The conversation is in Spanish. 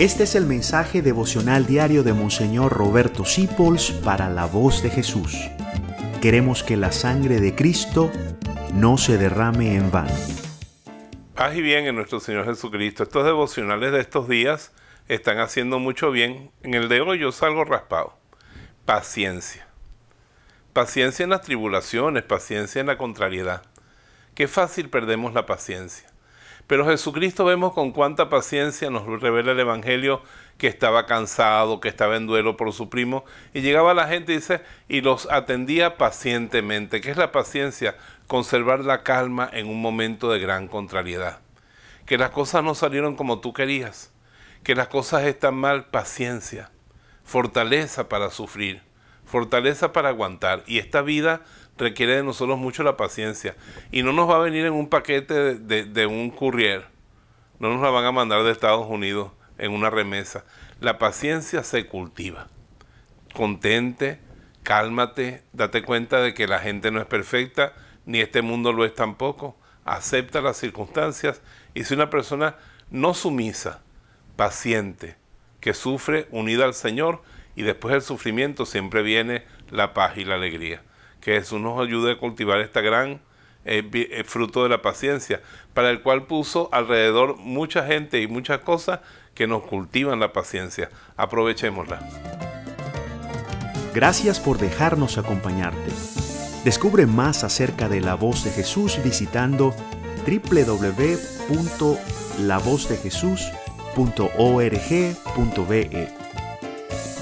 Este es el mensaje devocional diario de Monseñor Roberto Sipols para la voz de Jesús. Queremos que la sangre de Cristo no se derrame en vano. Paz y bien en nuestro Señor Jesucristo. Estos devocionales de estos días están haciendo mucho bien. En el de hoy yo salgo raspado. Paciencia. Paciencia en las tribulaciones, paciencia en la contrariedad. Qué fácil perdemos la paciencia. Pero Jesucristo vemos con cuánta paciencia nos revela el Evangelio que estaba cansado, que estaba en duelo por su primo, y llegaba la gente, dice, y los atendía pacientemente. ¿Qué es la paciencia? Conservar la calma en un momento de gran contrariedad. Que las cosas no salieron como tú querías, que las cosas están mal, paciencia, fortaleza para sufrir, fortaleza para aguantar. Y esta vida requiere de nosotros mucho la paciencia. Y no nos va a venir en un paquete de, un courier. No nos la van a mandar de Estados Unidos en una remesa. La paciencia se cultiva. Contente, cálmate, date cuenta de que la gente no es perfecta, ni este mundo lo es tampoco. Acepta las circunstancias y si una persona no sumisa, paciente, que sufre unida al Señor y después del sufrimiento siempre viene la paz y la alegría que Jesús nos ayude a cultivar esta gran eh, eh, fruto de la paciencia, para el cual puso alrededor mucha gente y muchas cosas que nos cultivan la paciencia. Aprovechémosla. Gracias por dejarnos acompañarte. Descubre más acerca de la voz de Jesús visitando www.lavozdejesús.org.be.